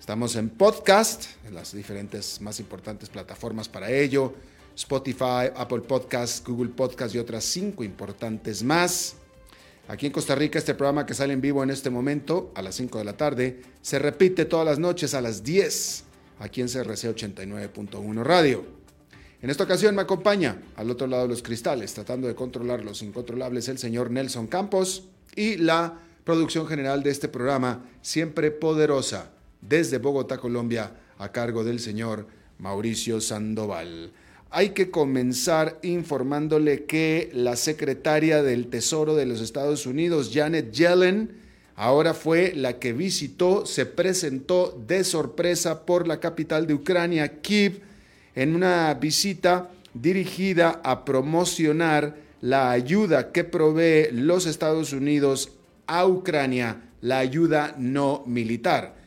Estamos en podcast, en las diferentes más importantes plataformas para ello. Spotify, Apple Podcasts, Google Podcasts y otras cinco importantes más. Aquí en Costa Rica, este programa que sale en vivo en este momento, a las 5 de la tarde, se repite todas las noches a las 10, aquí en CRC 89.1 Radio. En esta ocasión me acompaña, al otro lado de los cristales, tratando de controlar los incontrolables, el señor Nelson Campos y la producción general de este programa, siempre poderosa, desde Bogotá, Colombia, a cargo del señor Mauricio Sandoval. Hay que comenzar informándole que la secretaria del Tesoro de los Estados Unidos, Janet Yellen, ahora fue la que visitó, se presentó de sorpresa por la capital de Ucrania, Kiev, en una visita dirigida a promocionar la ayuda que provee los Estados Unidos a Ucrania, la ayuda no militar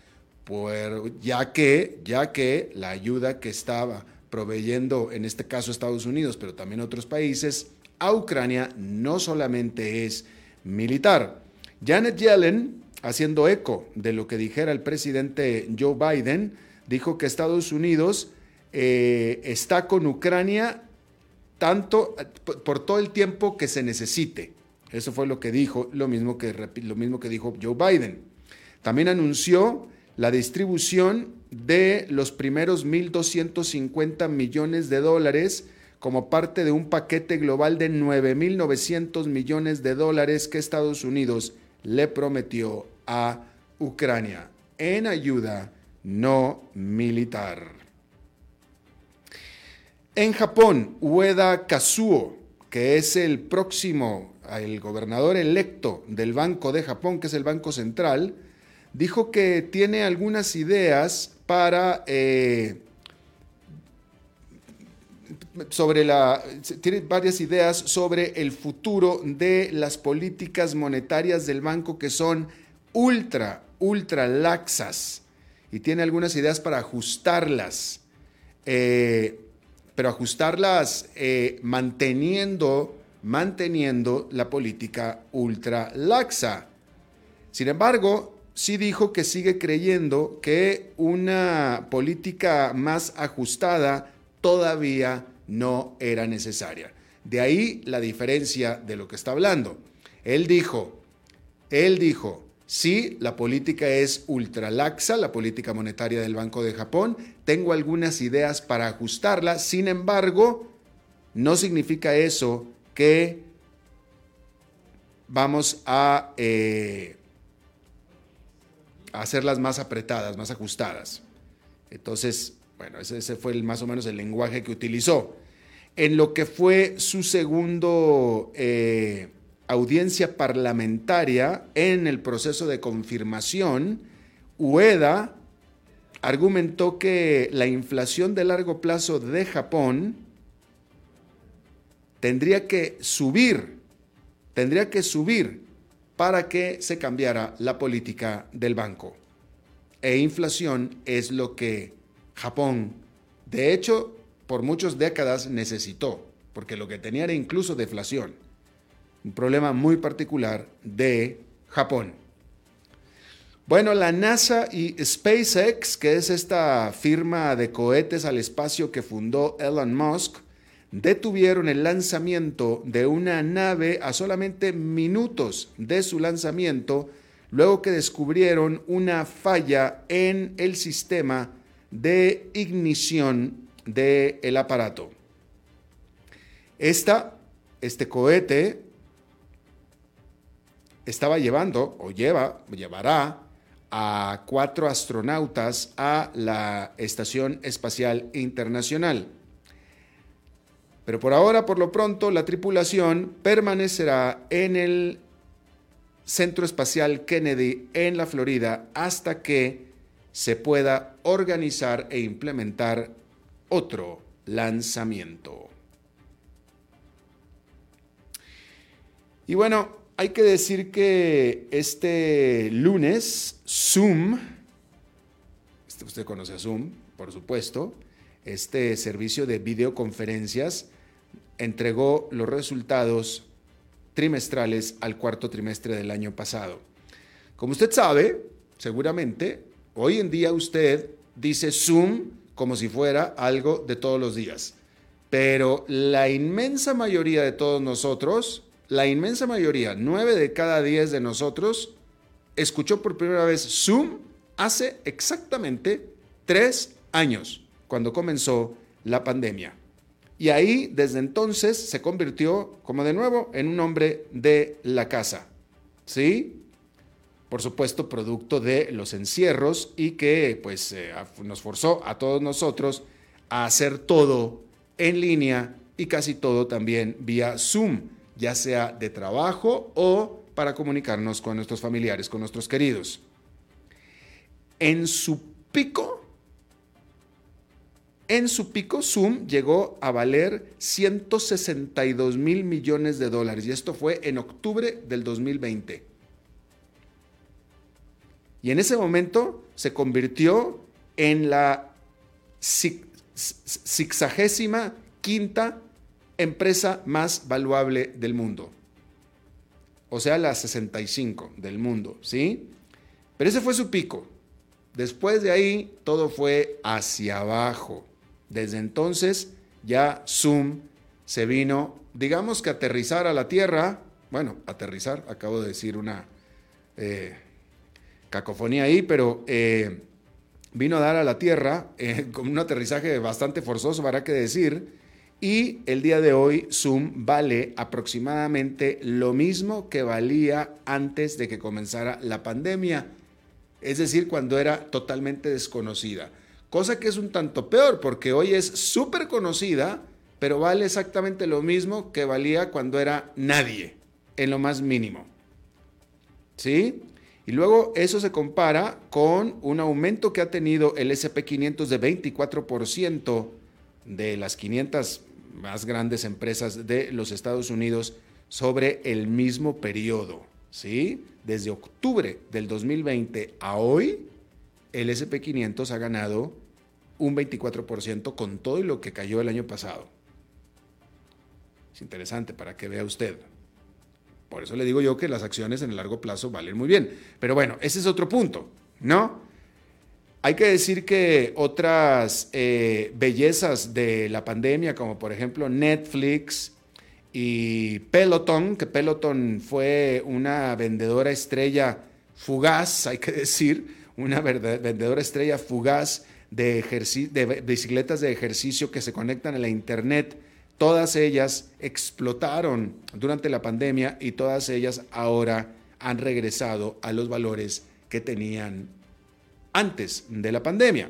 ya, que, ya que la ayuda que estaba proveyendo, en este caso Estados Unidos, pero también otros países, a Ucrania no solamente es militar. Janet Yellen, haciendo eco de lo que dijera el presidente Joe Biden, dijo que Estados Unidos eh, está con Ucrania tanto por todo el tiempo que se necesite. Eso fue lo que dijo, lo mismo que, lo mismo que dijo Joe Biden. También anunció la distribución de los primeros 1.250 millones de dólares como parte de un paquete global de 9.900 millones de dólares que Estados Unidos le prometió a Ucrania en ayuda no militar. En Japón, Ueda Kazuo, que es el próximo, el gobernador electo del Banco de Japón, que es el Banco Central, dijo que tiene algunas ideas para... Eh, sobre la, tiene varias ideas sobre el futuro de las políticas monetarias del banco que son ultra, ultra laxas y tiene algunas ideas para ajustarlas, eh, pero ajustarlas eh, manteniendo, manteniendo la política ultra laxa. Sin embargo, sí dijo que sigue creyendo que una política más ajustada todavía no era necesaria. De ahí la diferencia de lo que está hablando. Él dijo, él dijo, sí, la política es ultralaxa, la política monetaria del Banco de Japón, tengo algunas ideas para ajustarla, sin embargo, no significa eso que vamos a... Eh, hacerlas más apretadas, más ajustadas. Entonces, bueno, ese, fue el, más o menos el lenguaje que utilizó. En lo que fue su segundo eh, audiencia parlamentaria en el proceso de confirmación, Ueda argumentó que la inflación de largo plazo de Japón tendría que subir, tendría que subir para que se cambiara la política del banco. E inflación es lo que Japón, de hecho, por muchas décadas necesitó, porque lo que tenía era incluso deflación. Un problema muy particular de Japón. Bueno, la NASA y SpaceX, que es esta firma de cohetes al espacio que fundó Elon Musk, detuvieron el lanzamiento de una nave a solamente minutos de su lanzamiento, luego que descubrieron una falla en el sistema de ignición del aparato. Esta, este cohete estaba llevando o lleva, llevará a cuatro astronautas a la Estación Espacial Internacional. Pero por ahora, por lo pronto, la tripulación permanecerá en el Centro Espacial Kennedy en la Florida hasta que se pueda organizar e implementar otro lanzamiento. Y bueno, hay que decir que este lunes Zoom, este, usted conoce a Zoom, por supuesto, este servicio de videoconferencias entregó los resultados trimestrales al cuarto trimestre del año pasado. Como usted sabe, seguramente, hoy en día usted dice Zoom como si fuera algo de todos los días, pero la inmensa mayoría de todos nosotros la inmensa mayoría, nueve de cada diez de nosotros, escuchó por primera vez Zoom hace exactamente tres años, cuando comenzó la pandemia. Y ahí, desde entonces, se convirtió, como de nuevo, en un hombre de la casa. ¿Sí? Por supuesto, producto de los encierros y que pues eh, nos forzó a todos nosotros a hacer todo en línea y casi todo también vía Zoom ya sea de trabajo o para comunicarnos con nuestros familiares, con nuestros queridos. En su pico, en su pico, Zoom llegó a valer 162 mil millones de dólares y esto fue en octubre del 2020. Y en ese momento se convirtió en la sexagésima quinta empresa más valuable del mundo. O sea, la 65 del mundo, ¿sí? Pero ese fue su pico. Después de ahí, todo fue hacia abajo. Desde entonces, ya Zoom se vino, digamos que aterrizar a la Tierra. Bueno, aterrizar, acabo de decir una eh, cacofonía ahí, pero eh, vino a dar a la Tierra eh, con un aterrizaje bastante forzoso, habrá que decir y el día de hoy Zoom vale aproximadamente lo mismo que valía antes de que comenzara la pandemia, es decir, cuando era totalmente desconocida. Cosa que es un tanto peor porque hoy es súper conocida, pero vale exactamente lo mismo que valía cuando era nadie, en lo más mínimo. ¿Sí? Y luego eso se compara con un aumento que ha tenido el SP500 de 24% de las 500 más grandes empresas de los Estados Unidos sobre el mismo periodo. ¿sí? Desde octubre del 2020 a hoy, el SP500 ha ganado un 24% con todo lo que cayó el año pasado. Es interesante para que vea usted. Por eso le digo yo que las acciones en el largo plazo valen muy bien. Pero bueno, ese es otro punto, ¿no? Hay que decir que otras eh, bellezas de la pandemia, como por ejemplo Netflix y Peloton, que Peloton fue una vendedora estrella fugaz, hay que decir, una vendedora estrella fugaz de, bicicletas de ejercicio que se conectan a la Internet, todas ellas explotaron durante la pandemia y todas ellas ahora han regresado a los valores que tenían antes de la pandemia.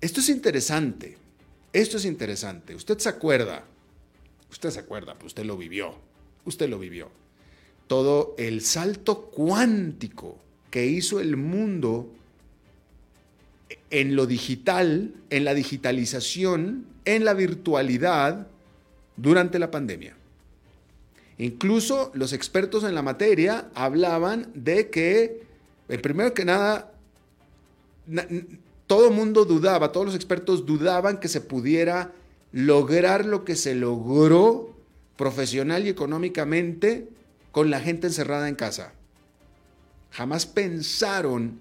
Esto es interesante, esto es interesante. Usted se acuerda, usted se acuerda, pues usted lo vivió, usted lo vivió. Todo el salto cuántico que hizo el mundo en lo digital, en la digitalización, en la virtualidad durante la pandemia. Incluso los expertos en la materia hablaban de que el primero que nada, todo mundo dudaba, todos los expertos dudaban que se pudiera lograr lo que se logró profesional y económicamente con la gente encerrada en casa. Jamás pensaron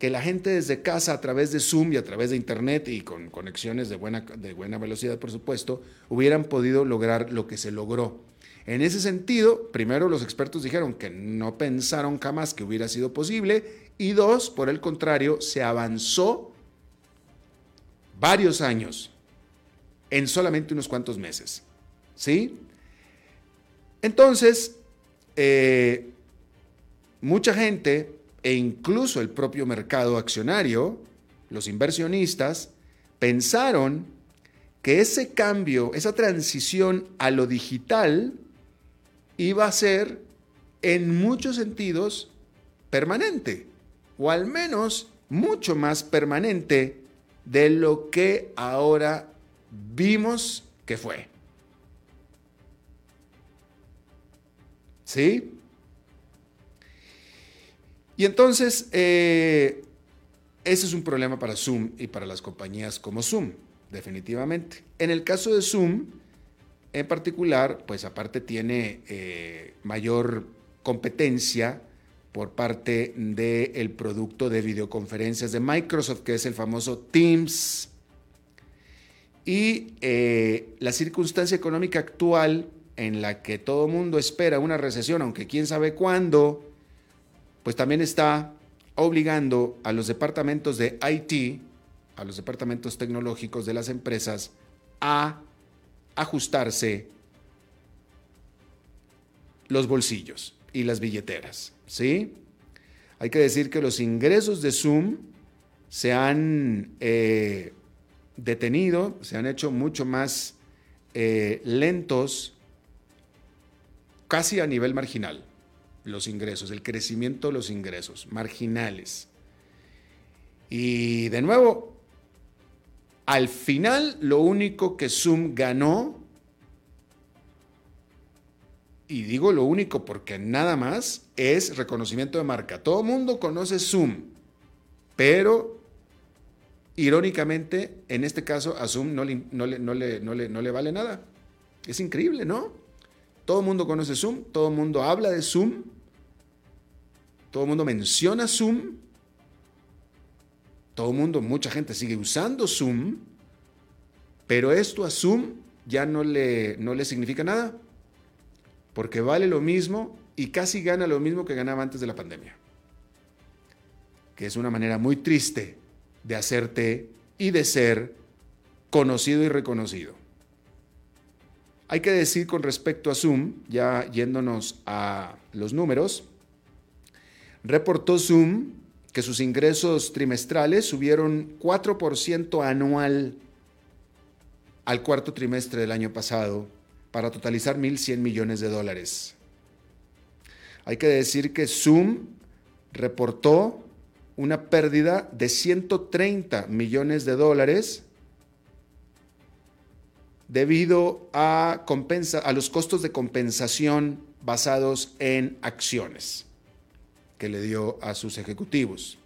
que la gente desde casa, a través de Zoom y a través de Internet y con conexiones de buena, de buena velocidad, por supuesto, hubieran podido lograr lo que se logró. En ese sentido, primero los expertos dijeron que no pensaron jamás que hubiera sido posible y dos, por el contrario, se avanzó varios años en solamente unos cuantos meses. ¿Sí? Entonces, eh, mucha gente e incluso el propio mercado accionario, los inversionistas, pensaron que ese cambio, esa transición a lo digital iba a ser en muchos sentidos permanente, o al menos mucho más permanente de lo que ahora vimos que fue. ¿Sí? Y entonces, eh, ese es un problema para Zoom y para las compañías como Zoom, definitivamente. En el caso de Zoom, en particular, pues aparte tiene eh, mayor competencia por parte del producto de videoconferencias de Microsoft, que es el famoso Teams. Y eh, la circunstancia económica actual en la que todo mundo espera una recesión, aunque quién sabe cuándo, pues también está obligando a los departamentos de IT, a los departamentos tecnológicos de las empresas, a ajustarse los bolsillos y las billeteras. ¿sí? Hay que decir que los ingresos de Zoom se han eh, detenido, se han hecho mucho más eh, lentos, casi a nivel marginal los ingresos, el crecimiento de los ingresos, marginales. Y de nuevo, al final lo único que Zoom ganó, y digo lo único porque nada más, es reconocimiento de marca. Todo el mundo conoce Zoom, pero irónicamente, en este caso a Zoom no le, no le, no le, no le vale nada. Es increíble, ¿no? Todo el mundo conoce Zoom, todo el mundo habla de Zoom, todo el mundo menciona Zoom. Todo el mundo, mucha gente sigue usando Zoom. Pero esto a Zoom ya no le, no le significa nada. Porque vale lo mismo y casi gana lo mismo que ganaba antes de la pandemia. Que es una manera muy triste de hacerte y de ser conocido y reconocido. Hay que decir con respecto a Zoom, ya yéndonos a los números, Reportó Zoom que sus ingresos trimestrales subieron 4% anual al cuarto trimestre del año pasado para totalizar 1.100 millones de dólares. Hay que decir que Zoom reportó una pérdida de 130 millones de dólares debido a, a los costos de compensación basados en acciones que le dio a sus ejecutivos.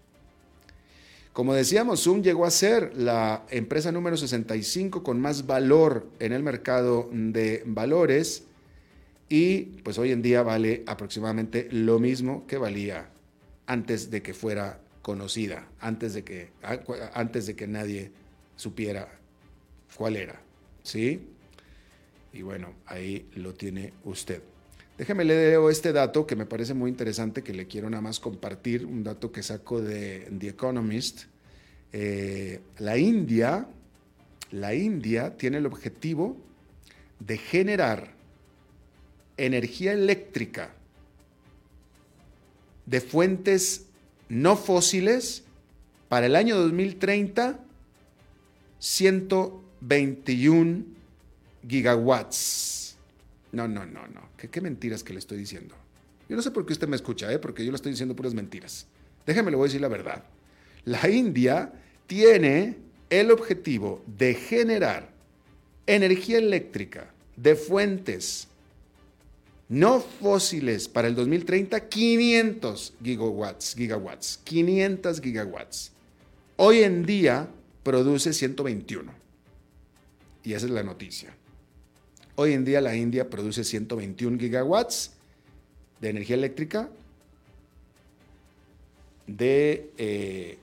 Como decíamos, Zoom llegó a ser la empresa número 65 con más valor en el mercado de valores y pues hoy en día vale aproximadamente lo mismo que valía antes de que fuera conocida, antes de que, antes de que nadie supiera cuál era. ¿Sí? Y bueno, ahí lo tiene usted. Déjeme leer este dato que me parece muy interesante, que le quiero nada más compartir, un dato que saco de The Economist. Eh, la India, la India tiene el objetivo de generar energía eléctrica de fuentes no fósiles para el año 2030, 121 gigawatts. No, no, no, no. ¿Qué, mentiras que le estoy diciendo? Yo no sé por qué usted me escucha, ¿eh? porque yo le estoy diciendo puras mentiras. Déjeme, le voy a decir la verdad. La India tiene el objetivo de generar energía eléctrica de fuentes no fósiles para el 2030, 500 gigawatts, gigawatts, 500 gigawatts. Hoy en día produce 121. Y esa es la noticia. Hoy en día la India produce 121 gigawatts de energía eléctrica de eh,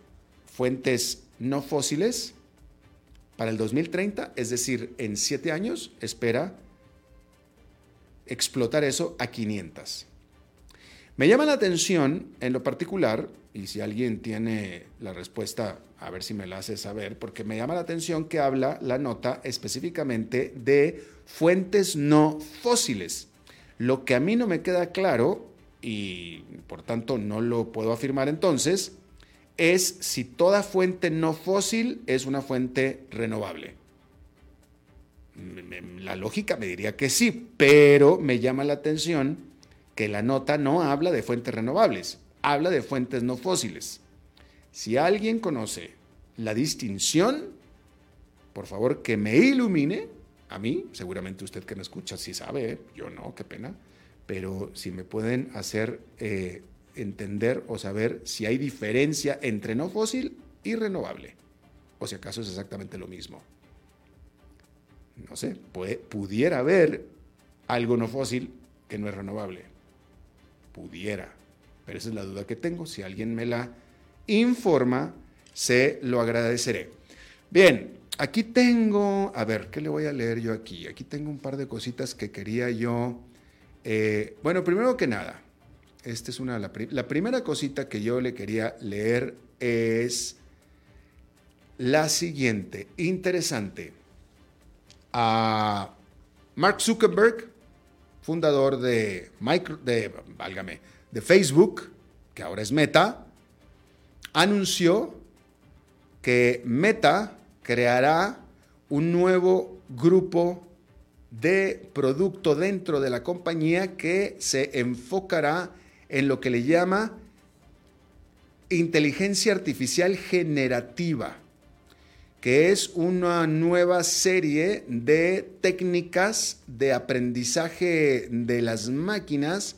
fuentes no fósiles para el 2030, es decir, en siete años, espera explotar eso a 500. Me llama la atención en lo particular, y si alguien tiene la respuesta, a ver si me la hace saber, porque me llama la atención que habla la nota específicamente de fuentes no fósiles. Lo que a mí no me queda claro, y por tanto no lo puedo afirmar entonces, es si toda fuente no fósil es una fuente renovable. La lógica me diría que sí, pero me llama la atención que la nota no habla de fuentes renovables, habla de fuentes no fósiles. Si alguien conoce la distinción, por favor que me ilumine, a mí, seguramente usted que me escucha sí sabe, ¿eh? yo no, qué pena, pero si me pueden hacer eh, entender o saber si hay diferencia entre no fósil y renovable, o si acaso es exactamente lo mismo. No sé, pudiera haber algo no fósil que no es renovable. Pudiera. Pero esa es la duda que tengo. Si alguien me la informa, se lo agradeceré. Bien, aquí tengo, a ver, ¿qué le voy a leer yo aquí? Aquí tengo un par de cositas que quería yo. Eh, bueno, primero que nada, esta es una, la, primera cosita que yo le quería leer es la siguiente, interesante. A Mark Zuckerberg, fundador de, de, válgame, de Facebook, que ahora es Meta, anunció que Meta creará un nuevo grupo de producto dentro de la compañía que se enfocará en lo que le llama inteligencia artificial generativa, que es una nueva serie de técnicas de aprendizaje de las máquinas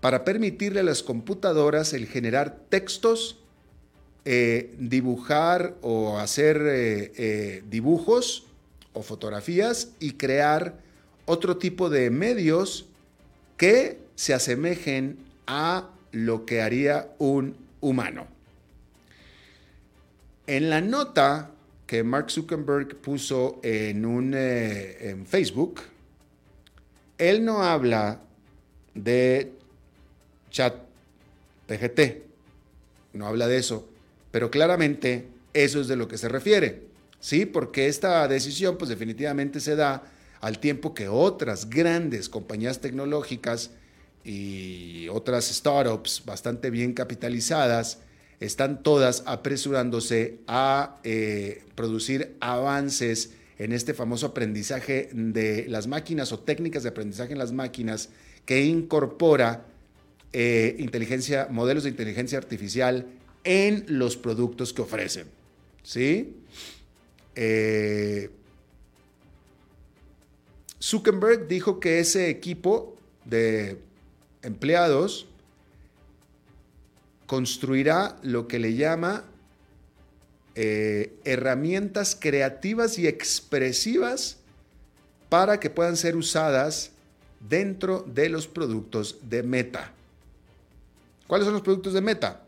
para permitirle a las computadoras el generar textos, eh, dibujar o hacer eh, eh, dibujos o fotografías y crear otro tipo de medios que se asemejen a lo que haría un humano. En la nota que Mark Zuckerberg puso en, un, eh, Facebook, él no habla de chat PGT, no habla de eso, pero claramente eso es de lo que se refiere, ¿sí? Porque esta decisión pues definitivamente se da al tiempo que otras grandes compañías tecnológicas y otras startups bastante bien capitalizadas están todas apresurándose a eh, producir avances en este famoso aprendizaje de las máquinas o técnicas de aprendizaje en las máquinas que incorpora eh, inteligencia, modelos de inteligencia artificial en los productos que ofrecen. ¿Sí? Eh, Zuckerberg dijo que ese equipo de empleados construirá lo que le llama eh, herramientas creativas y expresivas para que puedan ser usadas dentro de los productos de Meta. ¿Cuáles son los productos de Meta?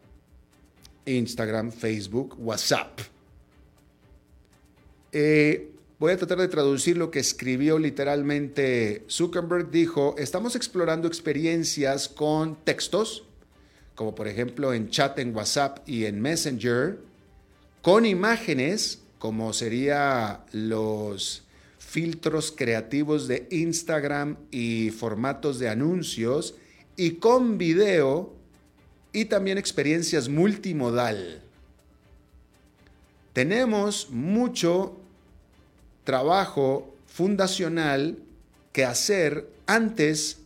Instagram, Facebook, WhatsApp. Eh, Voy a tratar de traducir lo que escribió literalmente Zuckerberg. Dijo, estamos explorando experiencias con textos, como por ejemplo en chat en WhatsApp y en Messenger, con imágenes, como serían los filtros creativos de Instagram y formatos de anuncios, y con video y también experiencias multimodal. Tenemos mucho trabajo fundacional que hacer antes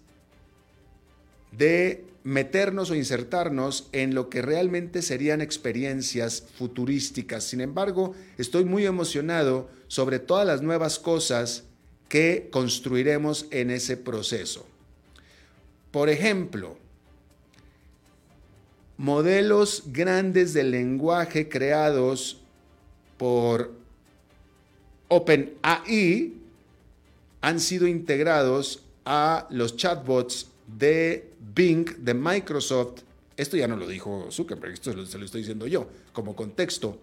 de meternos o insertarnos en lo que realmente serían experiencias futurísticas. Sin embargo, estoy muy emocionado sobre todas las nuevas cosas que construiremos en ese proceso. Por ejemplo, modelos grandes de lenguaje creados por OpenAI han sido integrados a los chatbots de Bing de Microsoft. Esto ya no lo dijo Zuckerberg, esto se lo estoy diciendo yo como contexto.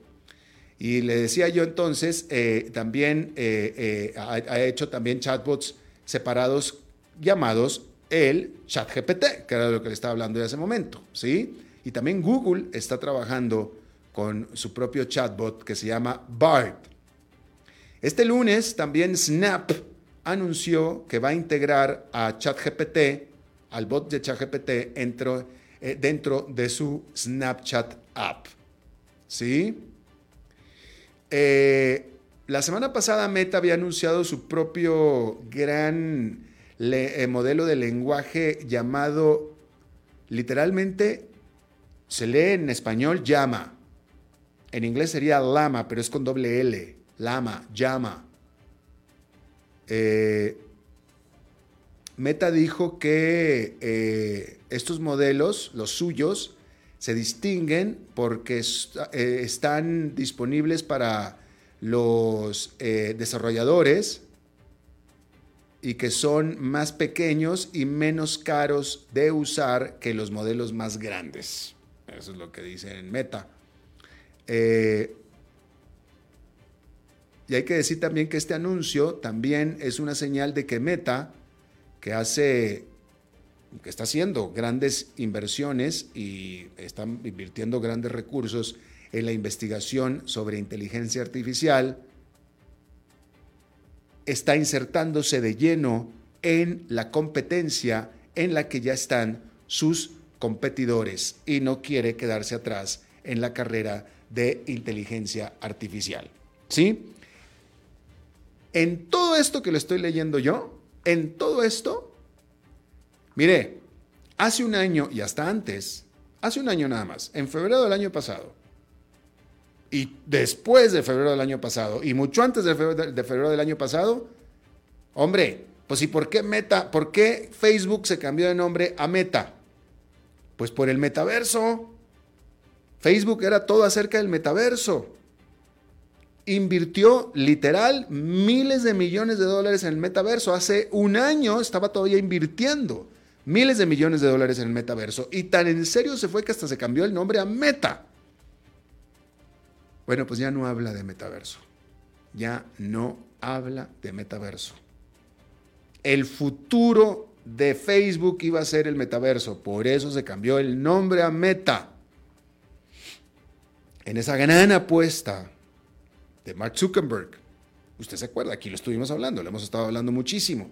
Y le decía yo entonces, eh, también eh, eh, ha, hecho también chatbots separados llamados el ChatGPT, que era lo que le estaba hablando de hace momento, ¿sí? Y también Google está trabajando con su propio chatbot que se llama BART. Este lunes también Snap anunció que va a integrar a ChatGPT, al bot de ChatGPT, dentro, dentro de su Snapchat app. ¿Sí? Eh, la semana pasada Meta había anunciado su propio gran eh, modelo de lenguaje llamado, literalmente, se lee en español llama. En inglés sería lama, pero es con doble L. Lama, llama. Eh, Meta dijo que estos modelos, los suyos, se distinguen porque eh, están disponibles para los eh, desarrolladores y que son más pequeños y menos caros de usar que los modelos más grandes. Eso es lo que dice en Meta. Eh, y hay que decir también que este anuncio también es una señal de que Meta, que hace que está haciendo grandes inversiones y están invirtiendo grandes recursos en la investigación sobre inteligencia artificial, está insertándose de lleno en la competencia en la que ya están sus competidores y no quiere quedarse atrás en la carrera de inteligencia artificial. ¿Sí? En todo esto que le estoy leyendo yo, en todo esto, Mire, hace un año y hasta antes, hace un año nada más, en febrero del año pasado, y después de febrero del año pasado, y mucho antes de febrero, del año pasado, hombre, pues ¿y por qué Meta, por qué Facebook se cambió de nombre a Meta? Pues por el metaverso. Facebook era todo acerca del metaverso. Invirtió literal miles de millones de dólares en el metaverso. Hace un año estaba todavía invirtiendo miles de millones de dólares en el metaverso. Y tan en serio se fue que hasta se cambió el nombre a Meta. Bueno, pues ya no habla de metaverso. Ya no habla de metaverso. El futuro de Facebook iba a ser el metaverso. Por eso se cambió el nombre a Meta. En esa gran apuesta de Mark Zuckerberg. Usted se acuerda, aquí lo estuvimos hablando, lo hemos estado hablando muchísimo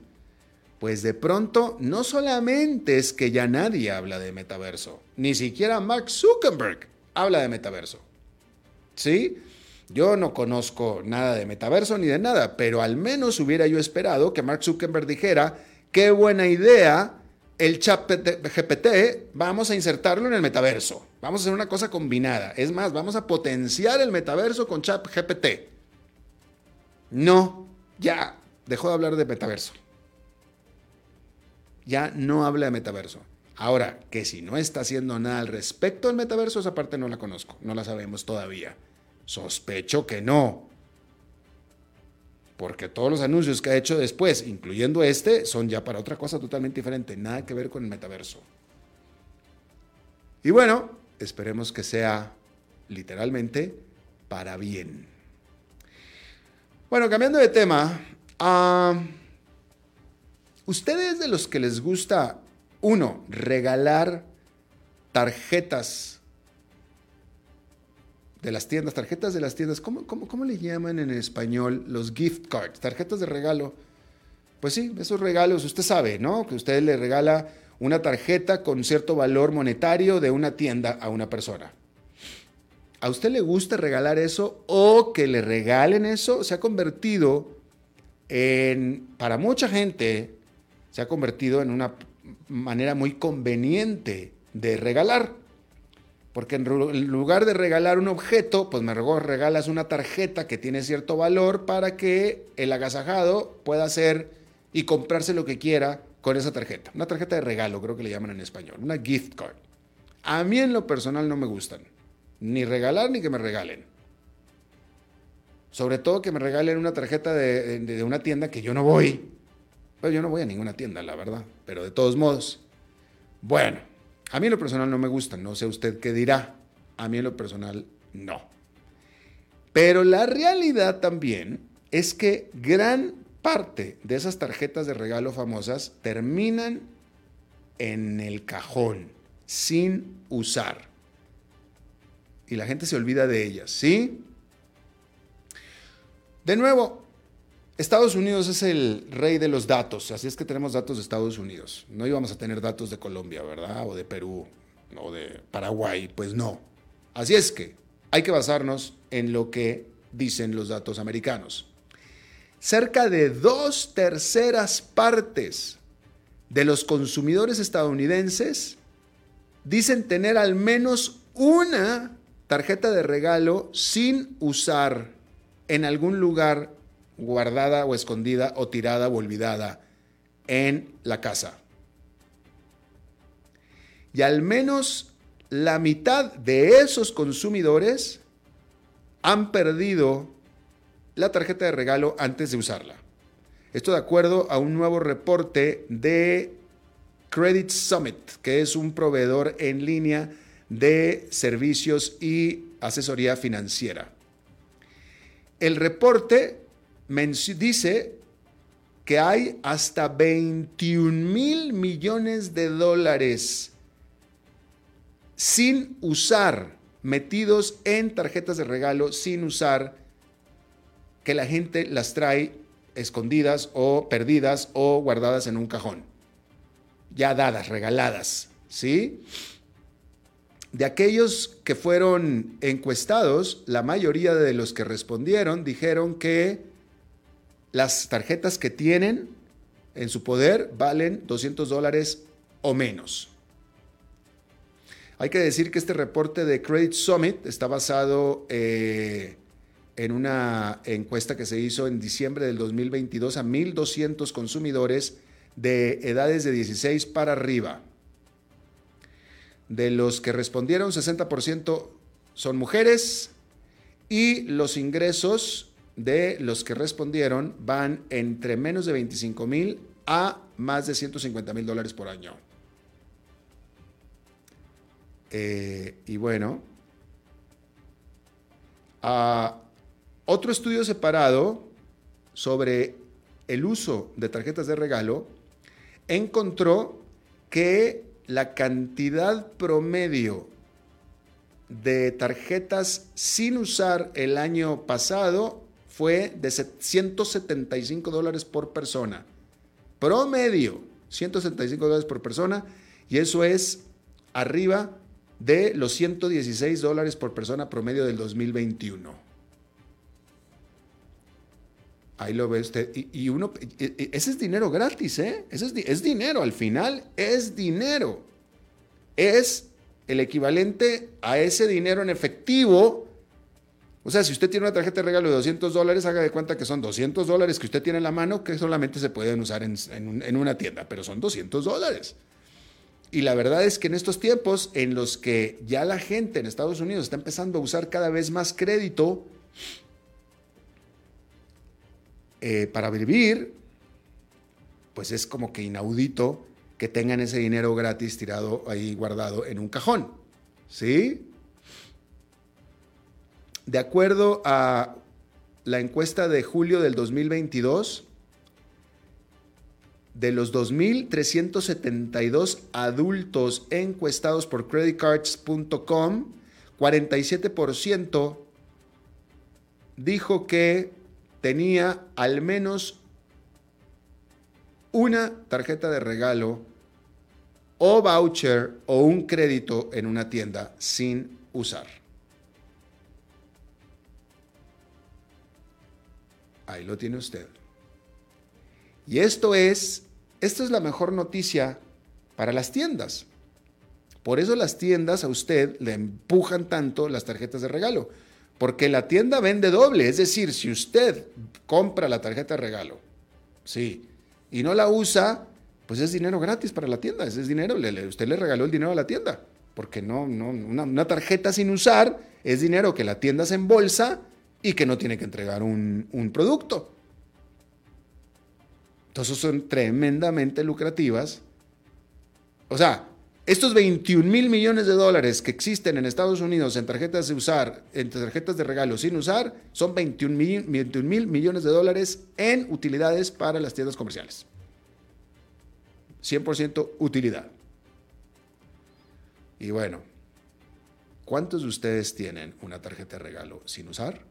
pues de pronto no solamente es que ya nadie habla de metaverso, ni siquiera Mark Zuckerberg habla de metaverso. ¿Sí? Yo no conozco nada de metaverso ni de nada, pero al menos hubiera yo esperado que Mark Zuckerberg dijera, qué buena idea el chat GPT, vamos a insertarlo en el metaverso. Vamos a hacer una cosa combinada. Es más, vamos a potenciar el metaverso con chat GPT. No, ya dejó de hablar de metaverso ya no habla de metaverso. Ahora, que si no está haciendo nada al respecto del metaverso, esa parte no la conozco, no la sabemos todavía. Sospecho que no. Porque todos los anuncios que ha hecho después, incluyendo este, son ya para otra cosa totalmente diferente, nada que ver con el metaverso. Y bueno, esperemos que sea literalmente para bien. Bueno, cambiando de tema, uh, ¿Ustedes de los que les gusta, uno, regalar tarjetas de las tiendas, tarjetas de las tiendas, ¿cómo, cómo, le llaman en español los gift cards? Tarjetas de regalo. Pues sí, esos regalos, usted sabe, ¿no? Que usted le regala una tarjeta con cierto valor monetario de una tienda a una persona. ¿A usted le gusta regalar eso o que le regalen eso? Se ha convertido en, para mucha gente, se ha convertido en una manera muy conveniente de regalar. Porque en lugar de regalar un objeto, pues me regalas una tarjeta que tiene cierto valor para que el agasajado pueda hacer y comprarse lo que quiera con esa tarjeta. Una tarjeta de regalo, creo que le llaman en español. Una gift card. A mí en lo personal no me gustan. Ni regalar ni que me regalen. Sobre todo que me regalen una tarjeta de una tienda que yo no voy. Pero yo no voy a ninguna tienda, la verdad. Pero de todos modos, Bueno, a mí en lo personal no me gustan, no sé usted qué dirá. A mí en lo personal no. Pero la realidad también es que gran parte de esas tarjetas de regalo famosas terminan en el cajón, sin usar. Y la gente se olvida de ellas, ¿sí? De nuevo, Estados Unidos es el rey de los datos, así es que tenemos datos de Estados Unidos. No íbamos a tener datos de Colombia, ¿verdad? O de Perú, o de Paraguay, pues no. Así es que hay que basarnos en lo que dicen los datos americanos. Cerca de dos terceras partes de los consumidores estadounidenses dicen tener al menos una tarjeta de regalo sin usar en algún lugar guardada o escondida o tirada o olvidada en la casa. Y al menos la mitad de esos consumidores han perdido la tarjeta de regalo antes de usarla. Esto de acuerdo a un nuevo reporte de Credit Summit, que es un proveedor en línea de servicios y asesoría financiera. El reporte dice que hay hasta 21 mil millones de dólares sin usar, metidos en tarjetas de regalo, sin usar, que la gente las trae escondidas o perdidas o guardadas en un cajón. Ya dadas, regaladas, ¿sí? De aquellos que fueron encuestados, la mayoría de los que respondieron dijeron que las tarjetas que tienen en su poder valen 200 dólares o menos. Hay que decir que este reporte de Credit Summit está basado eh, en una encuesta que se hizo en diciembre del 2022 a 1.200 consumidores de edades de 16 para arriba. De los que respondieron, 60% son mujeres y los ingresos de los que respondieron van entre menos de 25 mil a más de 150 mil dólares por año. Eh, y bueno, otro estudio separado sobre el uso de tarjetas de regalo encontró que la cantidad promedio de tarjetas sin usar el año pasado fue de 175 dólares por persona. Promedio, 175 dólares por persona. Y eso es arriba de los 116 dólares por persona promedio del 2021. Ahí lo ve usted. Y, uno, ese es dinero gratis, ¿eh? Ese es, es dinero, al final es dinero. Es el equivalente a ese dinero en efectivo o sea, si usted tiene una tarjeta de regalo de 200 dólares, haga de cuenta que son 200 dólares que usted tiene en la mano que solamente se pueden usar en, una tienda, pero son 200 dólares. Y la verdad es que en estos tiempos en los que ya la gente en Estados Unidos está empezando a usar cada vez más crédito eh, para vivir, pues es como que inaudito que tengan ese dinero gratis tirado ahí guardado en un cajón. ¿Sí? De acuerdo a la encuesta de julio del 2022, de los 2.372 adultos encuestados por creditcards.com, 47% dijo que tenía al menos una tarjeta de regalo o voucher o un crédito en una tienda sin usar. Ahí lo tiene usted. Y esto es, esto es la mejor noticia para las tiendas. Por eso las tiendas a usted le empujan tanto las tarjetas de regalo. Porque la tienda vende doble. Es decir, si usted compra la tarjeta de regalo, sí, y no la usa, pues es dinero gratis para la tienda. Ese es dinero. usted le regaló el dinero a la tienda. Porque no, no, una tarjeta sin usar es dinero que la tienda se embolsa y que no tiene que entregar un, producto. Entonces son tremendamente lucrativas. O sea, Estos 21 mil millones de dólares que existen en Estados Unidos en tarjetas de usar, en tarjetas de regalo sin usar, son 21 mil millones de dólares en utilidades para las tiendas comerciales. 100% utilidad. Y bueno, ¿cuántos de ustedes tienen una tarjeta de regalo sin usar?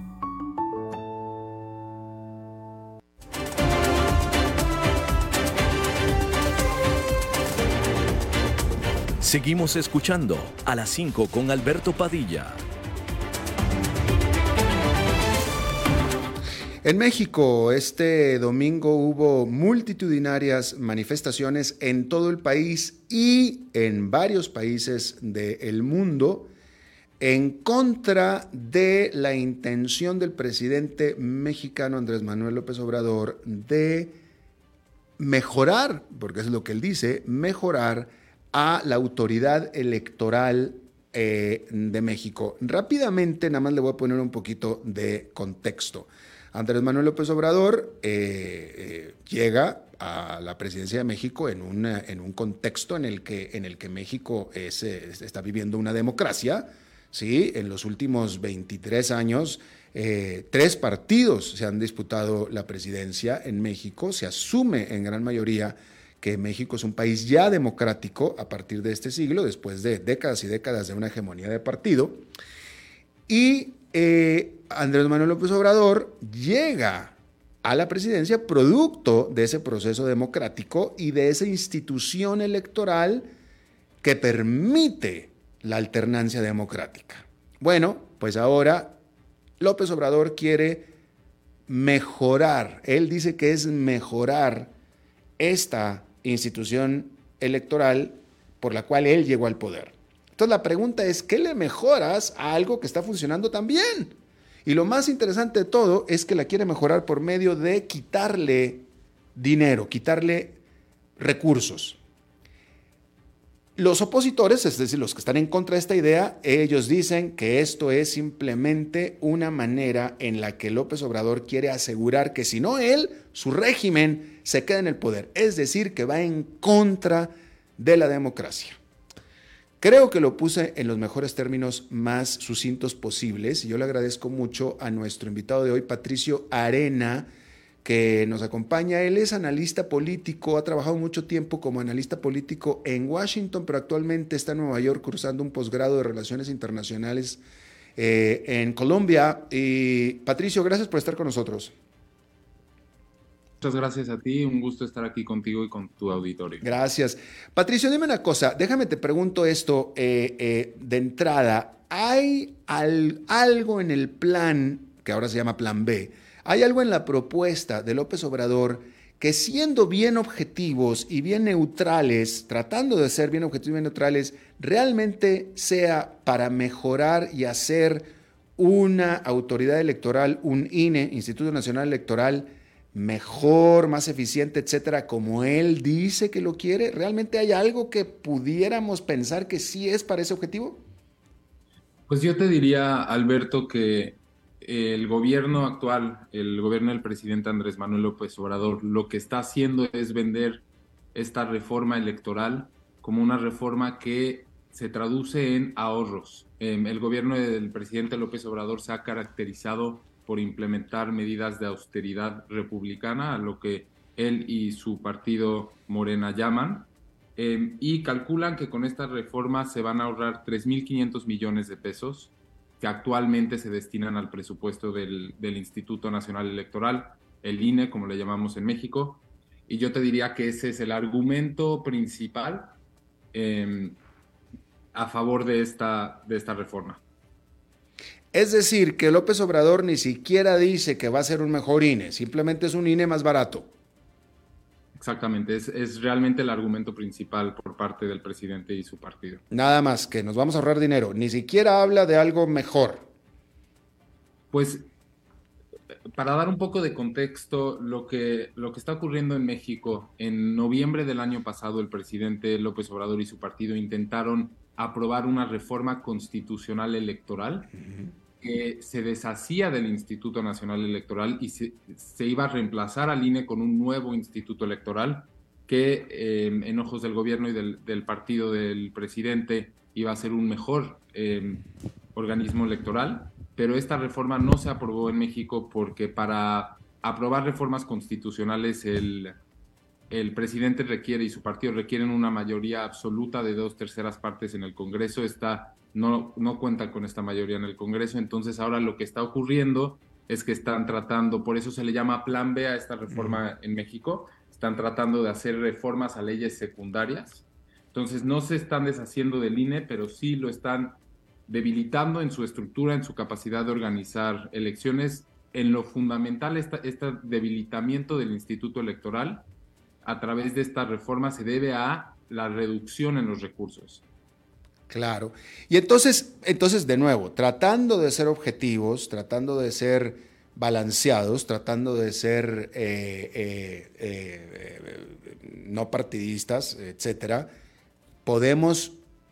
Seguimos escuchando a las 5 con Alberto Padilla. En México, este domingo hubo multitudinarias manifestaciones en todo el país y en varios países del mundo en contra de la intención del presidente mexicano Andrés Manuel López Obrador de mejorar, porque es lo que él dice, mejorar a la autoridad electoral eh, de México. Rápidamente, nada más le voy a poner un poquito de contexto. Andrés Manuel López Obrador eh, eh, llega a la presidencia de México en, en un contexto en el que, en el que México está viviendo una democracia. ¿sí? En los últimos 23 años, tres partidos se han disputado la presidencia en México. Se asume en gran mayoría que México es un país ya democrático a partir de este siglo, después de décadas y décadas de una hegemonía de partido. Y eh, Andrés Manuel López Obrador llega a la presidencia producto de ese proceso democrático y de esa institución electoral que permite la alternancia democrática. Bueno, pues ahora López Obrador quiere mejorar, él dice que es mejorar esta institución electoral por la cual él llegó al poder. Entonces la pregunta es, ¿qué le mejoras a algo que está funcionando tan bien? Y lo más interesante de todo es que la quiere mejorar por medio de quitarle dinero, quitarle recursos. Los opositores, es decir, los que están en contra de esta idea, ellos dicen que esto es simplemente una manera en la que López Obrador quiere asegurar que si no él, su régimen se queda en el poder. Es decir, que va en contra de la democracia. Creo que lo puse en los mejores términos más sucintos posibles y yo le agradezco mucho a nuestro invitado de hoy, Patricio Arena, que nos acompaña. Él es analista político, ha trabajado mucho tiempo como analista político en Washington, pero actualmente está en Nueva York cursando un posgrado de Relaciones Internacionales eh, en Colombia. Y Patricio, gracias por estar con nosotros. Muchas gracias a ti, un gusto estar aquí contigo y con tu auditorio. Gracias. Patricio, dime una cosa, déjame te pregunto esto eh, eh, de entrada. ¿Hay algo en el plan, que ahora se llama Plan B, hay algo en la propuesta de López Obrador que siendo bien objetivos y bien neutrales, tratando de ser bien objetivos y bien neutrales, realmente sea para mejorar y hacer una autoridad electoral, un INE, Instituto Nacional Electoral, mejor, más eficiente, etcétera, como él dice que lo quiere? ¿Realmente hay algo que pudiéramos pensar que sí es para ese objetivo? Pues yo te diría, Alberto, que el gobierno actual, el gobierno del presidente Andrés Manuel López Obrador, lo que está haciendo es vender esta reforma electoral como una reforma que se traduce en ahorros. Em, el gobierno del presidente López Obrador se ha caracterizado por implementar medidas de austeridad republicana, a lo que él y su partido Morena llaman, em, y calculan que con esta reforma se van a ahorrar 3.500 millones de pesos que actualmente se destinan al presupuesto del, Instituto Nacional Electoral, el INE, como le llamamos en México, y yo te diría que ese es el argumento principal em, a favor de esta, de esta reforma. Es decir, que López Obrador ni siquiera dice que va a ser un mejor INE, simplemente es un INE más barato. Exactamente, es, realmente el argumento principal por parte del presidente y su partido. Nada más, que nos vamos a ahorrar dinero, ni siquiera habla de algo mejor. Pues para dar un poco de contexto, lo que, lo que está ocurriendo en México, en noviembre del año pasado el presidente López Obrador y su partido intentaron aprobar una reforma constitucional electoral que se deshacía del Instituto Nacional Electoral y se, iba a reemplazar al INE con un nuevo instituto electoral que em, en ojos del gobierno y del, partido del presidente iba a ser un mejor em, organismo electoral, pero esta reforma no se aprobó en México porque para aprobar reformas constitucionales el, el presidente requiere y su partido requieren una mayoría absoluta de dos terceras partes en el Congreso. Esta no, no cuentan con esta mayoría en el Congreso. Entonces ahora lo que está ocurriendo es que están tratando, por eso se le llama Plan B a esta reforma en México, están tratando de hacer reformas a leyes secundarias. Entonces no se están deshaciendo del INE, pero sí lo están debilitando en su estructura, en su capacidad de organizar elecciones. En lo fundamental, este debilitamiento del Instituto Electoral a través de esta reforma se debe a la reducción en los recursos. Claro. Y entonces, entonces, de nuevo, tratando de ser objetivos, tratando de ser balanceados, tratando de ser eh, eh, eh, no partidistas, etcétera, podemos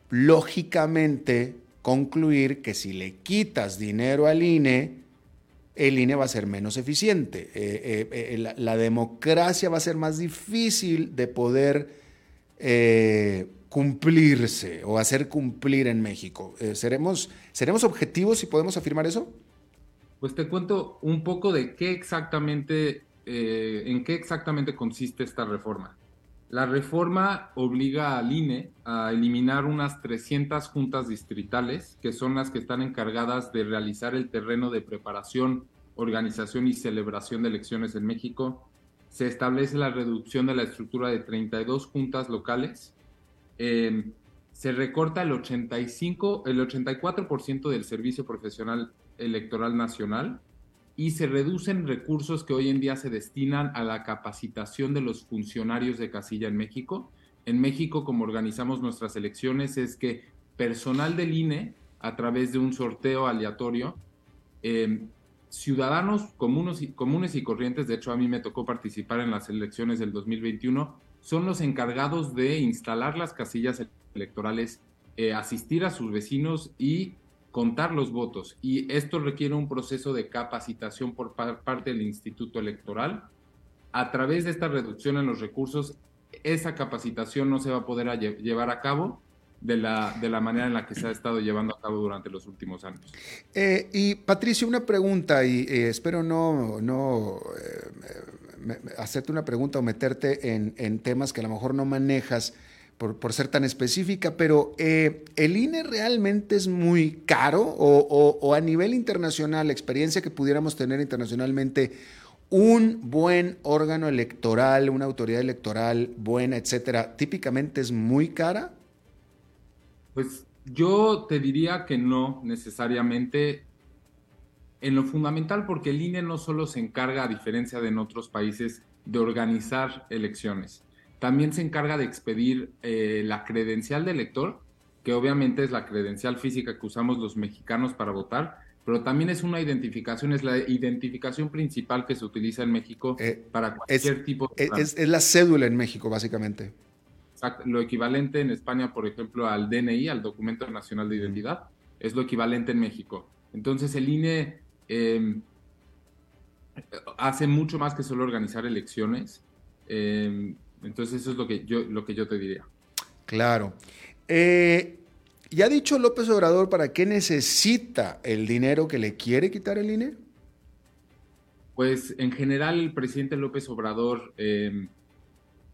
lógicamente concluir que si le quitas dinero al INE, el INE va a ser menos eficiente. La, la, democracia va a ser más difícil de poder cumplirse o hacer cumplir en México. Eh, ¿seremos, ¿Seremos objetivos si podemos afirmar eso? Pues te cuento un poco de qué exactamente, eh, en qué exactamente consiste esta reforma. La reforma obliga al INE a eliminar unas 300 juntas distritales, que son las que están encargadas de realizar el terreno de preparación, organización y celebración de elecciones en México. Se establece la reducción de la estructura de 32 juntas locales Em, se recorta el 85, el 84% del servicio profesional electoral nacional y se reducen recursos que hoy en día se destinan a la capacitación de los funcionarios de casilla en México. En México, como organizamos nuestras elecciones, es que personal del INE, a través de un sorteo aleatorio, em, ciudadanos comunes y, comunes y corrientes, de hecho a mí me tocó participar en las elecciones del 2021, son los encargados de instalar las casillas electorales, eh, asistir a sus vecinos y contar los votos. Y esto requiere un proceso de capacitación por parte del Instituto Electoral. A través de esta reducción en los recursos, esa capacitación no se va a poder llevar a cabo de la, de la manera en la que se ha estado llevando a cabo durante los últimos años. Eh, y Patricio, una pregunta, y eh, espero no, no hacerte una pregunta o meterte en, temas que a lo mejor no manejas por, ser tan específica, pero eh, ¿el INE realmente es muy caro o, a nivel internacional, la experiencia que pudiéramos tener internacionalmente, un buen órgano electoral, una autoridad electoral buena, etcétera, típicamente es muy cara? Pues yo te diría que no necesariamente en lo fundamental porque el INE no solo se encarga, a diferencia de en otros países, de organizar elecciones, también se encarga de expedir eh, la credencial de elector, que obviamente es la credencial física que usamos los mexicanos para votar, pero también es una identificación, es la identificación principal que se utiliza en México eh, para cualquier tipo de... Es, es, la cédula en México, básicamente. Lo equivalente en España, por ejemplo, al DNI, al Documento Nacional de Identidad, es lo equivalente en México. Entonces el INE em, hace mucho más que solo organizar elecciones. Em, entonces eso es lo que yo, lo que yo te diría. Claro. Eh, ¿Ya ha dicho López Obrador para qué necesita el dinero que le quiere quitar el INE? Pues en general el presidente López Obrador, em,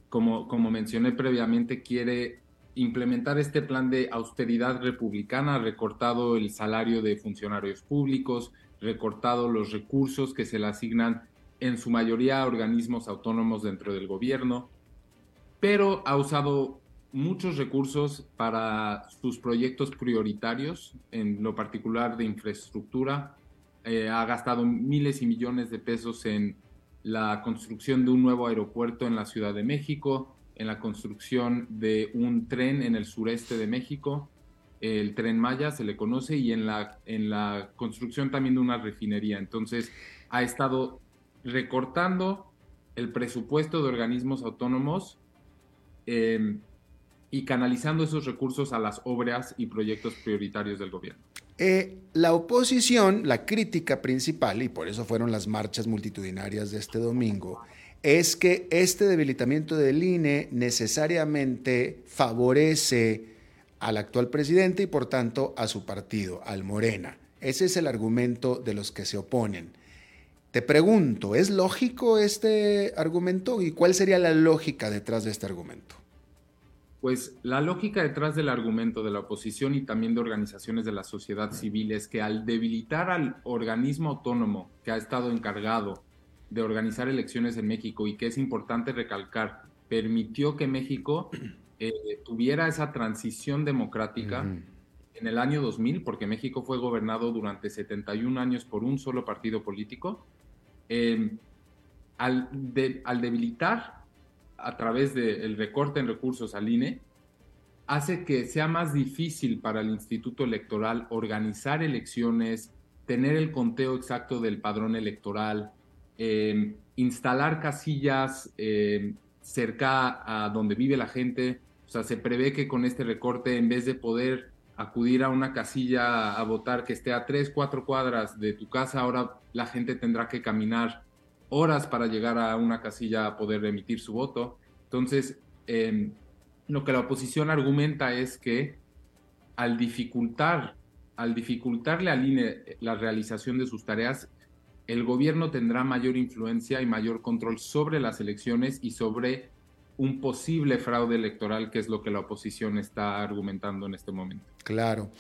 como, como mencioné previamente, quiere implementar este plan de austeridad republicana, recortado el salario de funcionarios públicos, recortado los recursos que se le asignan en su mayoría a organismos autónomos dentro del gobierno, pero ha usado muchos recursos para sus proyectos prioritarios, en lo particular de infraestructura. Eh, ha gastado miles y millones de pesos en la construcción de un nuevo aeropuerto en la Ciudad de México, en la construcción de un tren en el sureste de México, el tren Maya se le conoce, y en la, en la construcción también de una refinería. Entonces, ha estado recortando el presupuesto de organismos autónomos eh, y canalizando esos recursos a las obras y proyectos prioritarios del gobierno. Eh, la oposición, la crítica principal, y por eso fueron las marchas multitudinarias de este domingo, es que este debilitamiento del INE necesariamente favorece al actual presidente y por tanto a su partido, al Morena. Ese es el argumento de los que se oponen. Te pregunto, ¿es lógico este argumento y cuál sería la lógica detrás de este argumento? Pues la lógica detrás del argumento de la oposición y también de organizaciones de la sociedad civil es que al debilitar al organismo autónomo que ha estado encargado de organizar elecciones en México y que es importante recalcar, permitió que México eh, tuviera esa transición democrática en el año 2000, porque México fue gobernado durante 71 años por un solo partido político, eh, al, al debilitar a través del recorte en recursos al INE, hace que sea más difícil para el Instituto Electoral organizar elecciones, tener el conteo exacto del padrón electoral, em, instalar casillas em, cerca a donde vive la gente. O sea, se prevé que con este recorte, en vez de poder acudir a una casilla a votar que esté a tres, cuatro cuadras de tu casa, ahora la gente tendrá que caminar horas para llegar a una casilla a poder emitir su voto. Entonces, em, lo que la oposición argumenta es que al dificultar, al dificultarle al INE la realización de sus tareas, el gobierno tendrá mayor influencia y mayor control sobre las elecciones y sobre un posible fraude electoral, que es lo que la oposición está argumentando en este momento. Claro.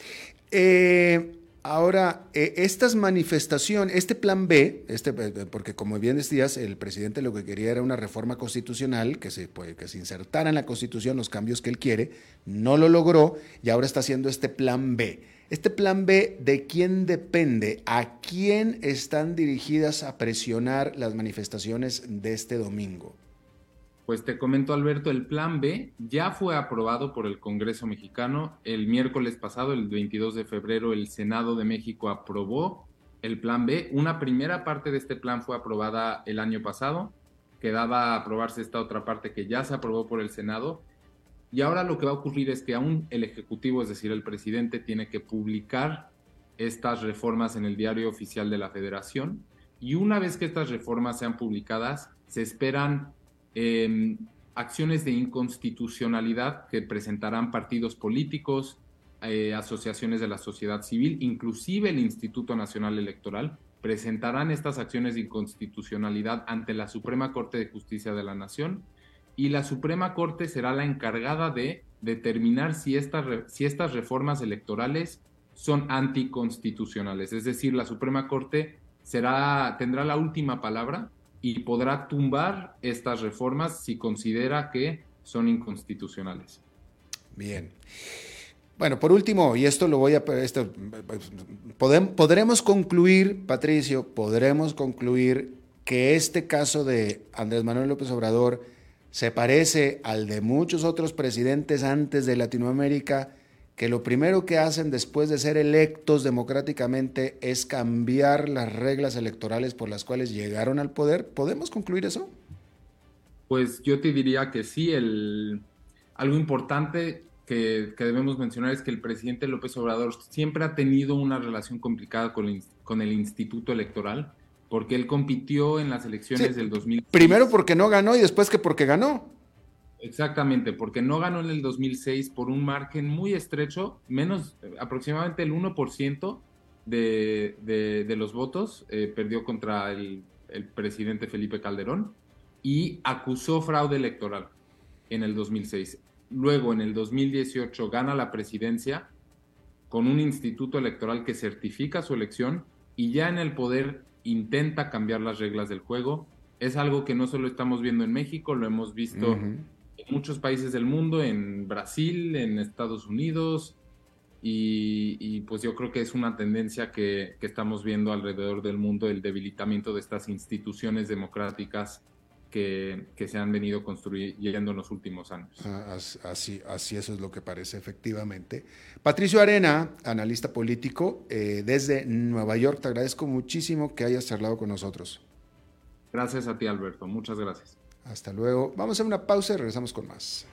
Eh, Ahora, eh, estas manifestaciones, este plan B, este, eh, porque como bien decías, el presidente lo que quería era una reforma constitucional, que se, que se insertara en la constitución los cambios que él quiere, no lo logró y ahora está haciendo este plan B. Este plan B, ¿de quién depende? ¿A quién están dirigidas a presionar las manifestaciones de este domingo? Pues te comento, Alberto, el plan B ya fue aprobado por el Congreso mexicano. El miércoles pasado, el 22 de febrero, el Senado de México aprobó el plan B. Una primera parte de este plan fue aprobada el año pasado. Quedaba aprobarse esta otra parte que ya se aprobó por el Senado. Y ahora lo que va a ocurrir es que aún el Ejecutivo, es decir, el presidente, tiene que publicar estas reformas en el diario oficial de la Federación. Y una vez que estas reformas sean publicadas, se esperan Em, acciones de inconstitucionalidad que presentarán partidos políticos, eh, asociaciones de la sociedad civil, inclusive el Instituto Nacional Electoral, presentarán estas acciones de inconstitucionalidad ante la Suprema Corte de Justicia de la Nación y la Suprema Corte será la encargada de determinar si, estas reformas electorales son anticonstitucionales. Es decir, la Suprema Corte tendrá la última palabra y podrá tumbar estas reformas si considera que son inconstitucionales. Bien. Bueno, por último, y esto lo voy a... Esto, podremos concluir, Patricio, podremos concluir que este caso de Andrés Manuel López Obrador se parece al de muchos otros presidentes antes de Latinoamérica que lo primero que hacen después de ser electos democráticamente es cambiar las reglas electorales por las cuales llegaron al poder. ¿Podemos concluir eso? Pues yo te diría que sí. El, algo importante que, debemos mencionar es que el presidente López Obrador siempre ha tenido una relación complicada con el, con el Instituto Electoral, porque él compitió en las elecciones del 2000. Primero porque no ganó y después que porque ganó. Exactamente, porque no ganó en el 2006 por un margen muy estrecho, menos aproximadamente el 1% de, de, los votos, eh, perdió contra el, el presidente Felipe Calderón y acusó fraude electoral en el 2006. Luego, en el 2018, gana la presidencia con un instituto electoral que certifica su elección y ya en el poder intenta cambiar las reglas del juego. Es algo que no solo estamos viendo en México, lo hemos visto en muchos países del mundo, en Brasil, en Estados Unidos, y, pues yo creo que es una tendencia que, estamos viendo alrededor del mundo, el debilitamiento de estas instituciones democráticas que, se han venido construyendo en los últimos años. Ah, así, así eso es lo que parece, efectivamente. Patricio Arena, analista político eh, desde Nueva York, te agradezco muchísimo que hayas charlado con nosotros. Gracias a ti, Alberto. Muchas gracias. Hasta luego. Vamos a una pausa y regresamos con más.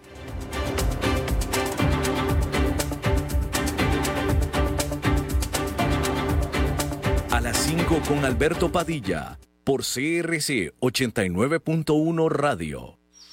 A las 5 con Alberto Padilla, por CRC 89.1 Radio.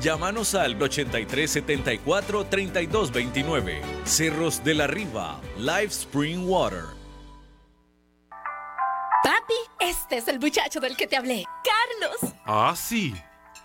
Llámanos al 8374 3229. Cerros de la Riva, Live Spring Water. Papi, este es el muchacho del que te hablé, Carlos. Ah, sí.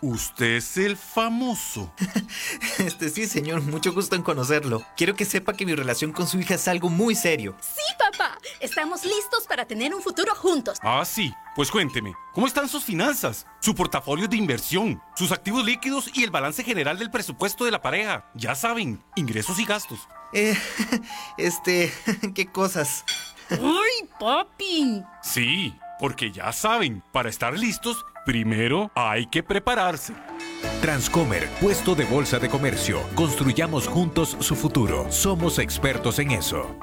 Usted es el famoso. este sí, señor, mucho gusto en conocerlo. Quiero que sepa que mi relación con su hija es algo muy serio. Sí, papá. Estamos listos para tener un futuro juntos. Ah, sí. Pues cuénteme, ¿cómo están sus finanzas? Su portafolio de inversión, sus activos líquidos y el balance general del presupuesto de la pareja. Ya saben, ingresos y gastos. Eh, este, ¿qué cosas? ¡Ay, papi! Sí, porque ya saben, para estar listos, primero hay que prepararse. Transcomer, puesto de bolsa de comercio. Construyamos juntos su futuro. Somos expertos en eso.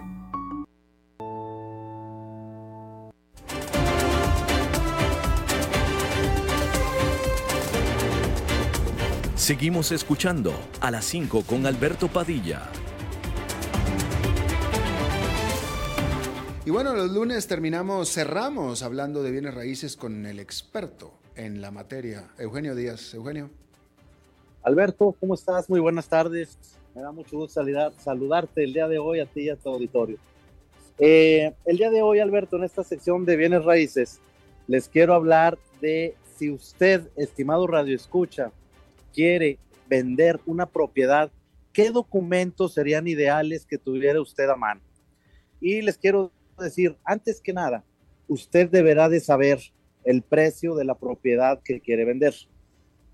Seguimos escuchando a las 5 con Alberto Padilla. Y bueno, los lunes terminamos, cerramos hablando de bienes raíces con el experto en la materia, Eugenio Díaz. Eugenio. Alberto, ¿cómo estás? Muy buenas tardes. Me da mucho gusto saludarte el día de hoy a ti y a tu auditorio. Eh, el día de hoy, Alberto, en esta sección de bienes raíces, les quiero hablar de si usted, estimado Radio Escucha, quiere vender una propiedad, ¿qué documentos serían ideales que tuviera usted a mano? Y les quiero decir, antes que nada, usted deberá de saber el precio de la propiedad que quiere vender.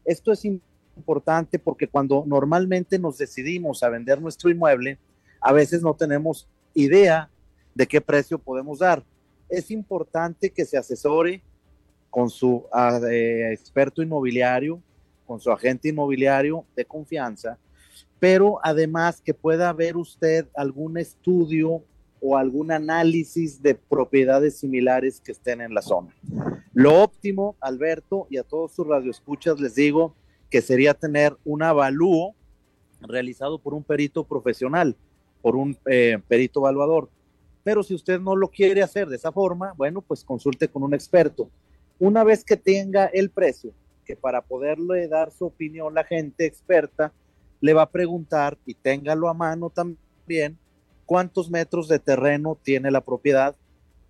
Esto es importante porque cuando normalmente nos decidimos a vender nuestro inmueble, a veces no tenemos idea de qué precio podemos dar. Es importante que se asesore con su ah, eh, experto inmobiliario, con su agente inmobiliario de confianza, pero además que pueda ver usted algún estudio o algún análisis de propiedades similares que estén en la zona. Lo óptimo, Alberto, y a todos sus radioescuchas les digo que sería tener un avalúo realizado por un perito profesional, por un eh, perito evaluador. Pero si usted no lo quiere hacer de esa forma, bueno, pues consulte con un experto. Una vez que tenga el precio, que para poderle dar su opinión la gente experta le va a preguntar y téngalo a mano también cuántos metros de terreno tiene la propiedad,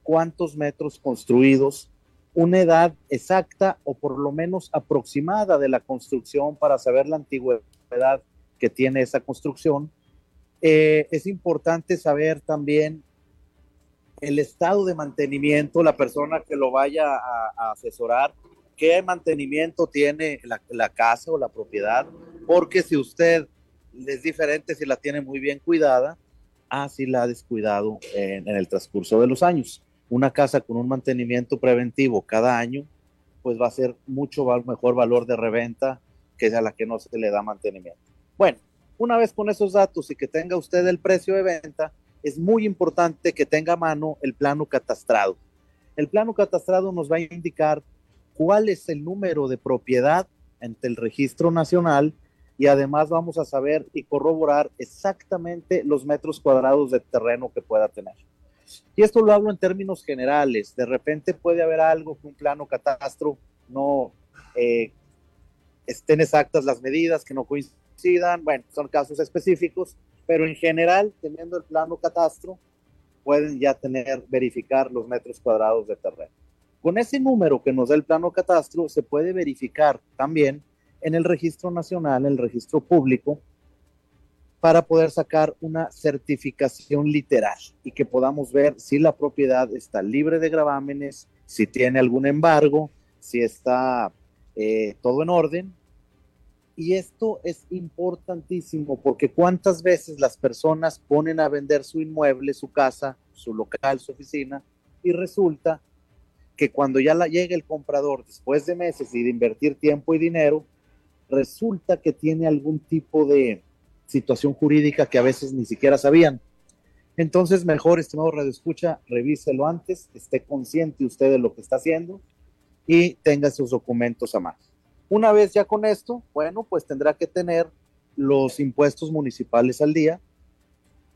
cuántos metros construidos, una edad exacta o por lo menos aproximada de la construcción para saber la antigüedad que tiene esa construcción. Eh, es importante saber también el estado de mantenimiento, la persona que lo vaya a, asesorar, qué mantenimiento tiene la, casa o la propiedad, porque si usted es diferente si la tiene muy bien cuidada, así la ha descuidado en, en el transcurso de los años. Una casa con un mantenimiento preventivo cada año, pues va a ser mucho mejor valor de reventa que a la que no se le da mantenimiento. Bueno, una vez con esos datos y que tenga usted el precio de venta, es muy importante que tenga a mano el plano catastrado. El plano catastrado nos va a indicar cuál es el número de propiedad ante el registro nacional y además vamos a saber y corroborar exactamente los metros cuadrados de terreno que pueda tener. Y esto lo hablo en términos generales. De repente puede haber algo que un plano catastro no eh, estén exactas las medidas, que no coincidan. Bueno, son casos específicos, pero en general, teniendo el plano catastro, pueden ya tener, verificar los metros cuadrados de terreno. Con ese número que nos da el plano catastro, se puede verificar también en el registro nacional, el registro público, para poder sacar una certificación literal y que podamos ver si la propiedad está libre de gravámenes, si tiene algún embargo, si está eh, todo en orden. Y esto es importantísimo porque cuántas veces las personas ponen a vender su inmueble, su casa, su local, su oficina, y resulta que cuando ya la llega el comprador después de meses y de invertir tiempo y dinero, resulta que tiene algún tipo de situación jurídica que a veces ni siquiera sabían. Entonces, mejor, estimado Radio Escucha, revíselo antes, esté consciente usted de lo que está haciendo y tenga sus documentos a mano. Una vez ya con esto, bueno, pues tendrá que tener los impuestos municipales al día.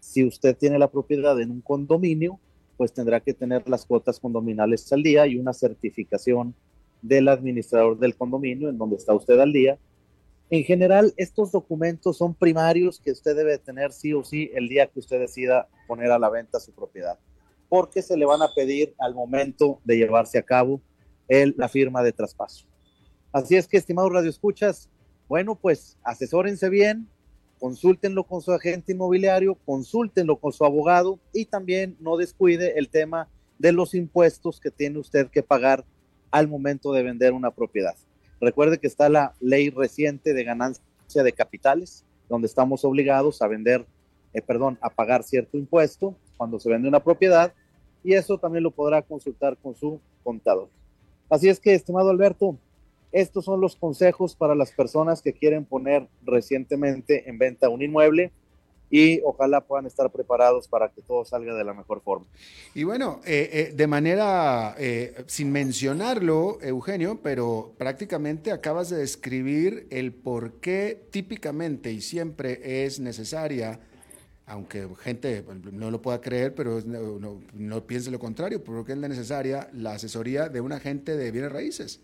Si usted tiene la propiedad en un condominio, pues tendrá que tener las cuotas condominales al día y una certificación del administrador del condominio en donde está usted al día. En general, estos documentos son primarios que usted debe tener sí o sí el día que usted decida poner a la venta su propiedad, porque se le van a pedir al momento de llevarse a cabo el, la firma de traspaso. Así es que, estimados radioescuchas, bueno, pues asesórense bien, consúltenlo con su agente inmobiliario, consúltenlo con su abogado y también no descuide el tema de los impuestos que tiene usted que pagar al momento de vender una propiedad. Recuerde que está la ley reciente de ganancia de capitales, donde estamos obligados a vender, eh, perdón, a pagar cierto impuesto cuando se vende una propiedad y eso también lo podrá consultar con su contador. Así es que, estimado Alberto, estos son los consejos para las personas que quieren poner recientemente en venta un inmueble y ojalá puedan estar preparados para que todo salga de la mejor forma. Y bueno, eh, eh, de manera, eh, sin mencionarlo, Eugenio, pero prácticamente acabas de describir el por qué típicamente y siempre es necesaria, aunque gente no lo pueda creer, pero no, piense lo contrario, porque es necesaria la asesoría de un agente de bienes raíces.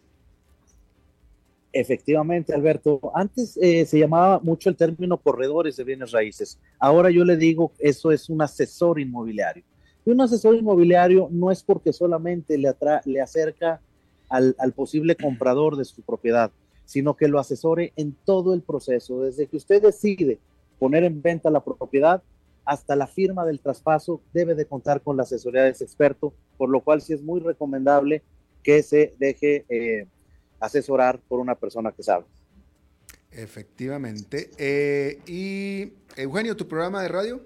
Efectivamente, Alberto. Antes eh, se llamaba mucho el término corredores de bienes raíces. Ahora yo le digo, eso es un asesor inmobiliario. Y un asesor inmobiliario no es porque solamente le, le acerca al, al, posible comprador de su propiedad, sino que lo asesore en todo el proceso, desde que usted decide poner en venta la propiedad hasta la firma del traspaso, debe de contar con la asesoría de ese experto, por lo cual sí es muy recomendable que se deje eh, asesorar por una persona que sabe. Efectivamente. Eh, y Eugenio, ¿tu programa de radio?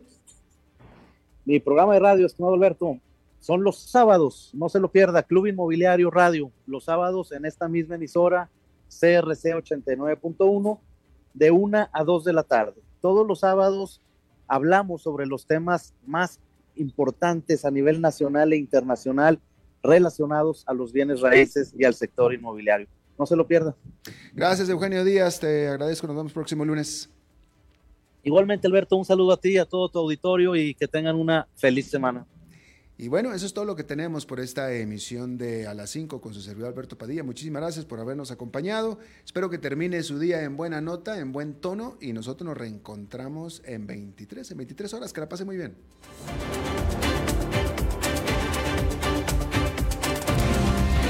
Mi programa de radio, estimado Alberto, son los sábados, no se lo pierda, Club Inmobiliario Radio, los sábados en esta misma emisora, CRC 89.1, de una a dos de la tarde. Todos los sábados hablamos sobre los temas más importantes a nivel nacional e internacional relacionados a los bienes raíces y al sector inmobiliario. No se lo pierda. Gracias, Eugenio Díaz. Te agradezco. Nos vemos próximo lunes. Igualmente, Alberto, un saludo a ti, a todo tu auditorio y que tengan una feliz semana. Y bueno, eso es todo lo que tenemos por esta emisión de A las 5 con su servidor Alberto Padilla. Muchísimas gracias por habernos acompañado. Espero que termine su día en buena nota, en buen tono y nosotros nos reencontramos en 23, en 23 horas. Que la pase muy bien.